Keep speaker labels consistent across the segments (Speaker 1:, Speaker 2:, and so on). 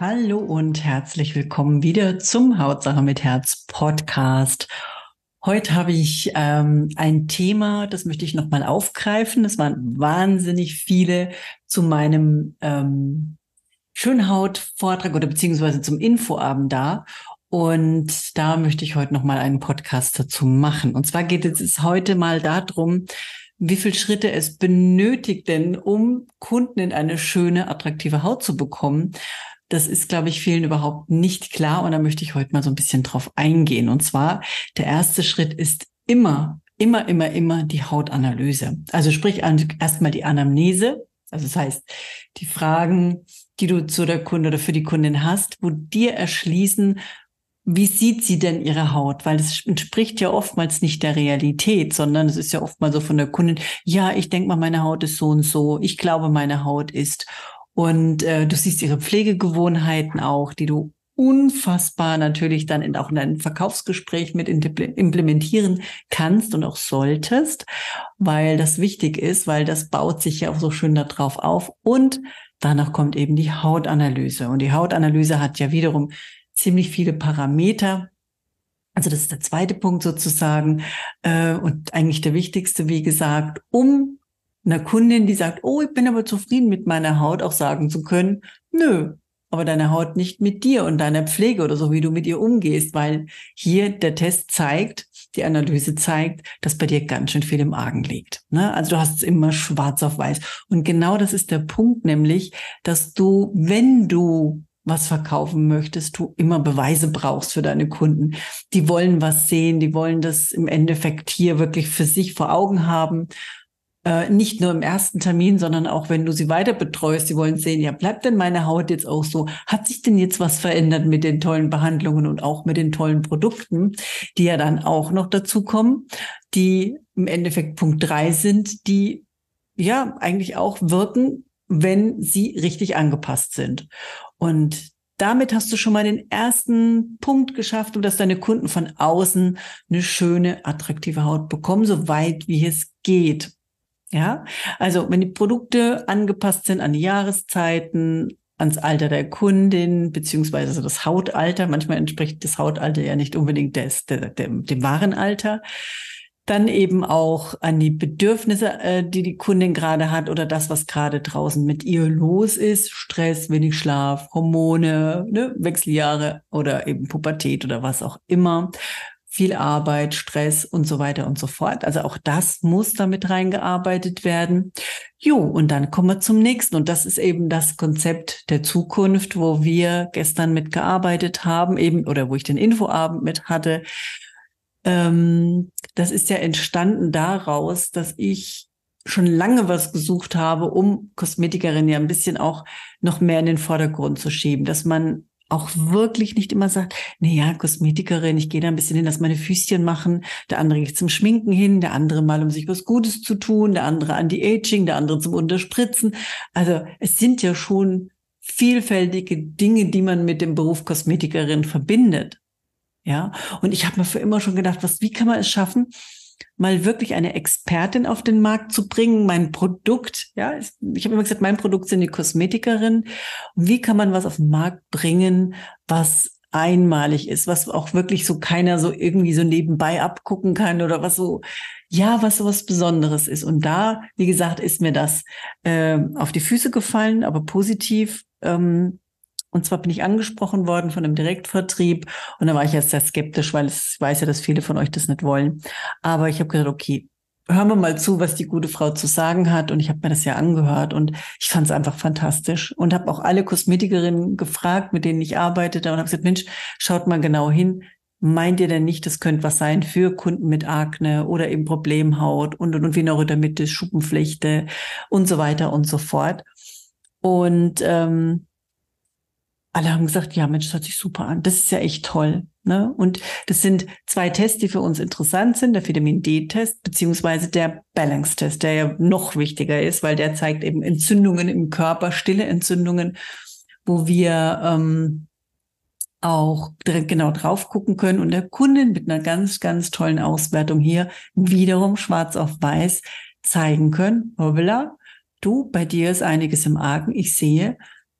Speaker 1: Hallo und herzlich willkommen wieder zum Hautsache mit Herz Podcast. Heute habe ich ähm, ein Thema, das möchte ich nochmal aufgreifen. Es waren wahnsinnig viele zu meinem ähm, Schönhaut-Vortrag oder beziehungsweise zum Infoabend da. Und da möchte ich heute nochmal einen Podcast dazu machen. Und zwar geht es heute mal darum, wie viele Schritte es benötigt denn, um Kunden in eine schöne, attraktive Haut zu bekommen. Das ist, glaube ich, vielen überhaupt nicht klar und da möchte ich heute mal so ein bisschen drauf eingehen. Und zwar, der erste Schritt ist immer, immer, immer, immer die Hautanalyse. Also sprich erstmal die Anamnese. Also das heißt, die Fragen, die du zu der Kunde oder für die Kundin hast, wo dir erschließen, wie sieht sie denn ihre Haut? Weil es entspricht ja oftmals nicht der Realität, sondern es ist ja oftmals so von der Kundin, ja, ich denke mal, meine Haut ist so und so, ich glaube, meine Haut ist. Und äh, du siehst ihre Pflegegewohnheiten auch, die du unfassbar natürlich dann in, auch in deinem Verkaufsgespräch mit implementieren kannst und auch solltest, weil das wichtig ist, weil das baut sich ja auch so schön darauf auf. Und danach kommt eben die Hautanalyse. Und die Hautanalyse hat ja wiederum ziemlich viele Parameter. Also das ist der zweite Punkt sozusagen äh, und eigentlich der wichtigste, wie gesagt, um einer Kundin, die sagt, oh, ich bin aber zufrieden mit meiner Haut, auch sagen zu können, nö, aber deine Haut nicht mit dir und deiner Pflege oder so, wie du mit ihr umgehst, weil hier der Test zeigt, die Analyse zeigt, dass bei dir ganz schön viel im Argen liegt. Ne? Also du hast es immer schwarz auf weiß. Und genau das ist der Punkt, nämlich, dass du, wenn du was verkaufen möchtest, du immer Beweise brauchst für deine Kunden. Die wollen was sehen, die wollen das im Endeffekt hier wirklich für sich vor Augen haben äh, nicht nur im ersten Termin, sondern auch wenn du sie weiter betreust. Sie wollen sehen, ja, bleibt denn meine Haut jetzt auch so? Hat sich denn jetzt was verändert mit den tollen Behandlungen und auch mit den tollen Produkten, die ja dann auch noch dazu kommen, die im Endeffekt Punkt drei sind, die ja eigentlich auch wirken, wenn sie richtig angepasst sind. Und damit hast du schon mal den ersten Punkt geschafft, um dass deine Kunden von außen eine schöne, attraktive Haut bekommen, so weit wie es geht. Ja, also wenn die Produkte angepasst sind an die Jahreszeiten, ans Alter der Kundin, beziehungsweise also das Hautalter, manchmal entspricht das Hautalter ja nicht unbedingt des, der, dem, dem wahren Alter, dann eben auch an die Bedürfnisse, äh, die die Kundin gerade hat oder das, was gerade draußen mit ihr los ist, Stress, wenig Schlaf, Hormone, ne, Wechseljahre oder eben Pubertät oder was auch immer viel Arbeit, Stress und so weiter und so fort. Also auch das muss damit reingearbeitet werden. Jo, und dann kommen wir zum nächsten. Und das ist eben das Konzept der Zukunft, wo wir gestern mitgearbeitet haben, eben, oder wo ich den Infoabend mit hatte. Ähm, das ist ja entstanden daraus, dass ich schon lange was gesucht habe, um Kosmetikerinnen ja ein bisschen auch noch mehr in den Vordergrund zu schieben, dass man auch wirklich nicht immer sagt, na ja, Kosmetikerin, ich gehe da ein bisschen hin, dass meine Füßchen machen, der andere geht zum Schminken hin, der andere mal, um sich was Gutes zu tun, der andere Anti-Aging, der andere zum Unterspritzen. Also es sind ja schon vielfältige Dinge, die man mit dem Beruf Kosmetikerin verbindet. Ja, und ich habe mir für immer schon gedacht, was, wie kann man es schaffen, mal wirklich eine Expertin auf den Markt zu bringen, mein Produkt, ja, ich habe immer gesagt, mein Produkt sind die Kosmetikerin. Wie kann man was auf den Markt bringen, was einmalig ist, was auch wirklich so keiner so irgendwie so nebenbei abgucken kann oder was so, ja, was so was Besonderes ist. Und da, wie gesagt, ist mir das äh, auf die Füße gefallen, aber positiv. Ähm, und zwar bin ich angesprochen worden von einem Direktvertrieb und da war ich jetzt sehr skeptisch, weil ich weiß ja, dass viele von euch das nicht wollen. Aber ich habe gesagt, okay, hören wir mal zu, was die gute Frau zu sagen hat. Und ich habe mir das ja angehört und ich fand es einfach fantastisch und habe auch alle Kosmetikerinnen gefragt, mit denen ich arbeitete und habe gesagt, Mensch, schaut mal genau hin. Meint ihr denn nicht, das könnte was sein für Kunden mit Akne oder eben Problemhaut und und und wie Neurodermitis, Schuppenflechte und so weiter und so fort. Und ähm, alle haben gesagt, ja, Mensch, das hört sich super an. Das ist ja echt toll. Ne? Und das sind zwei Tests, die für uns interessant sind, der Vitamin D-Test beziehungsweise der Balance-Test, der ja noch wichtiger ist, weil der zeigt eben Entzündungen im Körper, stille Entzündungen, wo wir ähm, auch direkt genau drauf gucken können und der Kundin mit einer ganz, ganz tollen Auswertung hier wiederum schwarz auf weiß zeigen können, hoppla, du, bei dir ist einiges im Argen. Ich sehe,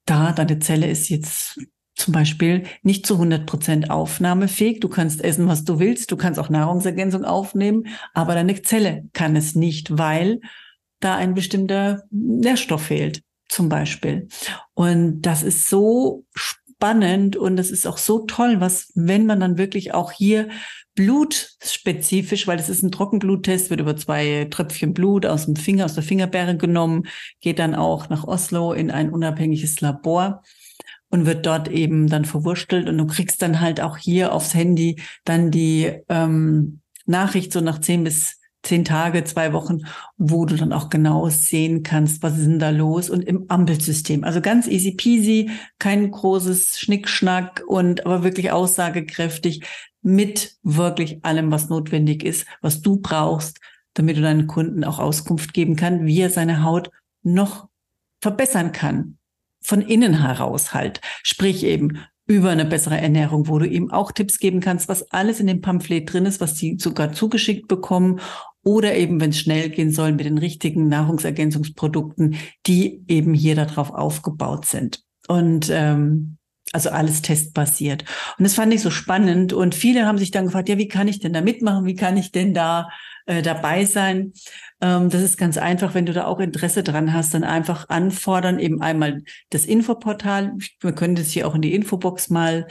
Speaker 1: da deine Zelle ist jetzt zum Beispiel nicht zu 100 Prozent aufnahmefähig. Du kannst essen, was du willst. Du kannst auch Nahrungsergänzung aufnehmen, aber deine Zelle kann es nicht, weil da ein bestimmter Nährstoff fehlt, zum Beispiel. Und das ist so spannend und das ist auch so toll, was, wenn man dann wirklich auch hier blutspezifisch, weil es ist ein Trockenbluttest, wird über zwei Tröpfchen Blut aus dem Finger, aus der Fingerbeere genommen, geht dann auch nach Oslo in ein unabhängiges Labor und wird dort eben dann verwurstelt und du kriegst dann halt auch hier aufs Handy dann die ähm, Nachricht so nach zehn bis zehn Tage, zwei Wochen, wo du dann auch genau sehen kannst, was ist denn da los und im Ampelsystem. Also ganz easy peasy, kein großes Schnickschnack und aber wirklich aussagekräftig mit wirklich allem, was notwendig ist, was du brauchst, damit du deinen Kunden auch Auskunft geben kann, wie er seine Haut noch verbessern kann von innen heraus halt. Sprich eben über eine bessere Ernährung, wo du ihm auch Tipps geben kannst, was alles in dem Pamphlet drin ist, was sie sogar zugeschickt bekommen oder eben, wenn es schnell gehen soll, mit den richtigen Nahrungsergänzungsprodukten, die eben hier darauf aufgebaut sind. Und ähm, also alles testbasiert. Und das fand ich so spannend. Und viele haben sich dann gefragt, ja, wie kann ich denn da mitmachen? Wie kann ich denn da äh, dabei sein? Ähm, das ist ganz einfach, wenn du da auch Interesse dran hast, dann einfach anfordern, eben einmal das Infoportal. Wir können das hier auch in die Infobox mal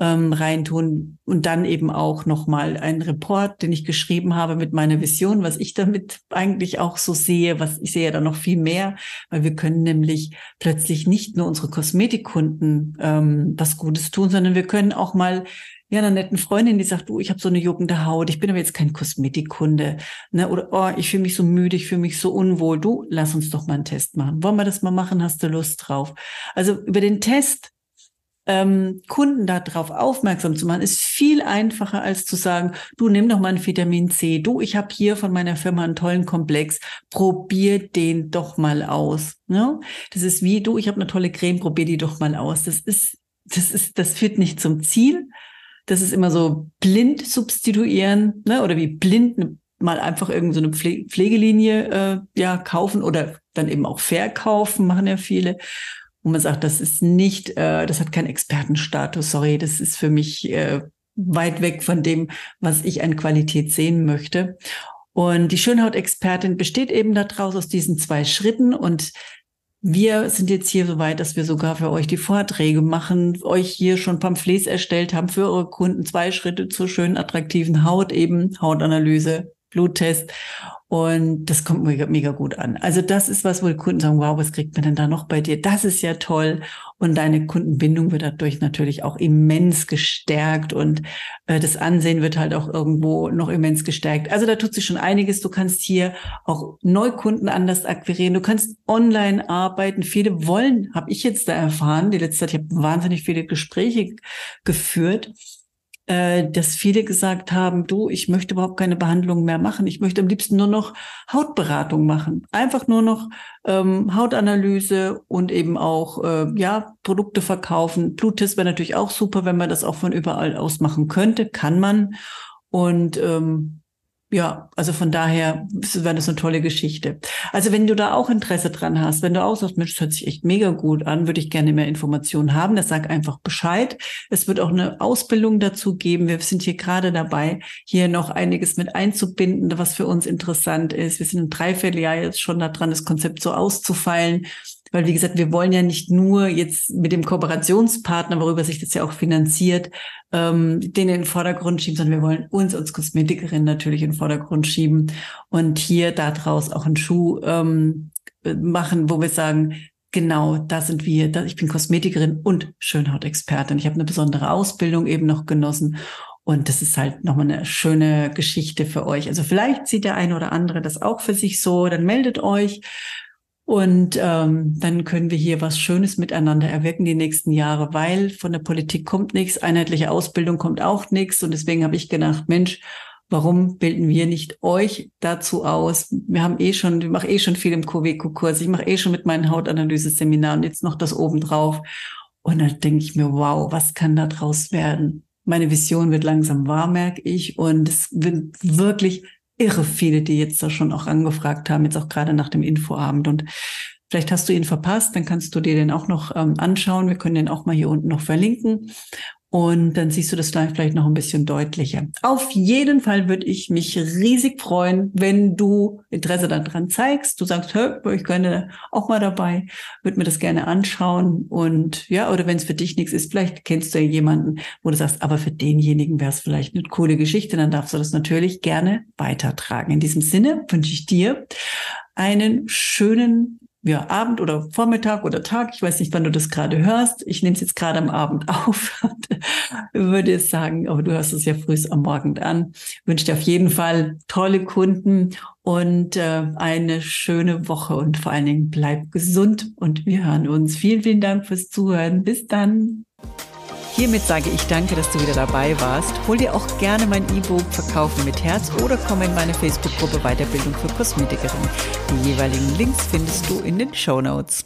Speaker 1: ähm, reintun und dann eben auch nochmal einen Report, den ich geschrieben habe mit meiner Vision, was ich damit eigentlich auch so sehe, was ich sehe ja da noch viel mehr, weil wir können nämlich plötzlich nicht nur unsere Kosmetikkunden ähm, was Gutes tun, sondern wir können auch mal ja, einer netten Freundin, die sagt, du, ich habe so eine juckende Haut, ich bin aber jetzt kein Kosmetikkunde, ne? Oder oh, ich fühle mich so müde, ich fühle mich so unwohl. Du, lass uns doch mal einen Test machen. Wollen wir das mal machen? Hast du Lust drauf? Also über den Test ähm, Kunden darauf aufmerksam zu machen, ist viel einfacher als zu sagen, du nimm doch mal ein Vitamin C, du, ich habe hier von meiner Firma einen tollen Komplex, probier den doch mal aus. Ne? Das ist wie, du, ich habe eine tolle Creme, probier die doch mal aus. Das ist, das ist, das führt nicht zum Ziel, das ist immer so blind substituieren, ne? oder wie blind mal einfach irgendeine so Pflegelinie äh, ja kaufen oder dann eben auch verkaufen, machen ja viele. Wo man sagt, das ist nicht, äh, das hat keinen Expertenstatus, sorry, das ist für mich äh, weit weg von dem, was ich an Qualität sehen möchte. Und die Schönhautexpertin besteht eben daraus aus diesen zwei Schritten und wir sind jetzt hier so weit, dass wir sogar für euch die Vorträge machen, euch hier schon Pamphlets erstellt haben für eure Kunden. Zwei Schritte zur schönen, attraktiven Haut eben, Hautanalyse, Bluttest. Und das kommt mega, mega gut an. Also das ist was, wo die Kunden sagen, wow, was kriegt man denn da noch bei dir? Das ist ja toll. Und deine Kundenbindung wird dadurch natürlich auch immens gestärkt und äh, das Ansehen wird halt auch irgendwo noch immens gestärkt. Also da tut sich schon einiges. Du kannst hier auch Neukunden anders akquirieren. Du kannst online arbeiten. Viele wollen, habe ich jetzt da erfahren, die letzte Zeit, ich habe wahnsinnig viele Gespräche geführt dass viele gesagt haben, du, ich möchte überhaupt keine Behandlung mehr machen. Ich möchte am liebsten nur noch Hautberatung machen. Einfach nur noch ähm, Hautanalyse und eben auch äh, ja Produkte verkaufen. Bluttest wäre natürlich auch super, wenn man das auch von überall aus machen könnte. Kann man. Und ähm, ja, also von daher wäre das eine tolle Geschichte. Also wenn du da auch Interesse dran hast, wenn du auch sagst, Mensch, das hört sich echt mega gut an, würde ich gerne mehr Informationen haben, das sag einfach Bescheid. Es wird auch eine Ausbildung dazu geben. Wir sind hier gerade dabei, hier noch einiges mit einzubinden, was für uns interessant ist. Wir sind ein Dreivierteljahr jetzt schon daran, das Konzept so auszufeilen. Weil, wie gesagt, wir wollen ja nicht nur jetzt mit dem Kooperationspartner, worüber sich das ja auch finanziert, ähm, den in den Vordergrund schieben, sondern wir wollen uns als Kosmetikerin natürlich in den Vordergrund schieben und hier daraus auch einen Schuh ähm, machen, wo wir sagen, genau, da sind wir, ich bin Kosmetikerin und Schönhautexpertin. Ich habe eine besondere Ausbildung eben noch genossen und das ist halt nochmal eine schöne Geschichte für euch. Also vielleicht sieht der eine oder andere das auch für sich so, dann meldet euch. Und ähm, dann können wir hier was Schönes miteinander erwirken die nächsten Jahre, weil von der Politik kommt nichts, einheitliche Ausbildung kommt auch nichts. Und deswegen habe ich gedacht, Mensch, warum bilden wir nicht euch dazu aus? Wir haben eh schon, ich mache eh schon viel im Coveco-Kurs, ich mache eh schon mit meinen Hautanalyse-Seminaren jetzt noch das obendrauf. Und dann denke ich mir, wow, was kann da draus werden? Meine Vision wird langsam wahr, merke ich. Und es wird wirklich irre viele, die jetzt da schon auch angefragt haben, jetzt auch gerade nach dem Infoabend. Und vielleicht hast du ihn verpasst, dann kannst du dir den auch noch ähm, anschauen. Wir können den auch mal hier unten noch verlinken. Und dann siehst du das dann vielleicht noch ein bisschen deutlicher. Auf jeden Fall würde ich mich riesig freuen, wenn du Interesse daran zeigst. Du sagst, hör, ich könnte auch mal dabei, würde mir das gerne anschauen. Und ja, oder wenn es für dich nichts ist, vielleicht kennst du ja jemanden, wo du sagst, aber für denjenigen wäre es vielleicht eine coole Geschichte, dann darfst du das natürlich gerne weitertragen. In diesem Sinne wünsche ich dir einen schönen ja, Abend oder Vormittag oder Tag. Ich weiß nicht, wann du das gerade hörst. Ich nehme es jetzt gerade am Abend auf. würde es sagen, aber du hörst es ja früh am Morgen an. Ich wünsche dir auf jeden Fall tolle Kunden und äh, eine schöne Woche und vor allen Dingen bleib gesund und wir hören uns. Vielen, vielen Dank fürs Zuhören. Bis dann. Hiermit sage ich danke, dass du wieder dabei warst. Hol dir auch gerne mein E-Book Verkaufen mit Herz oder komm in meine Facebook-Gruppe Weiterbildung für Kosmetikerin. Die jeweiligen Links findest du in den Show Notes.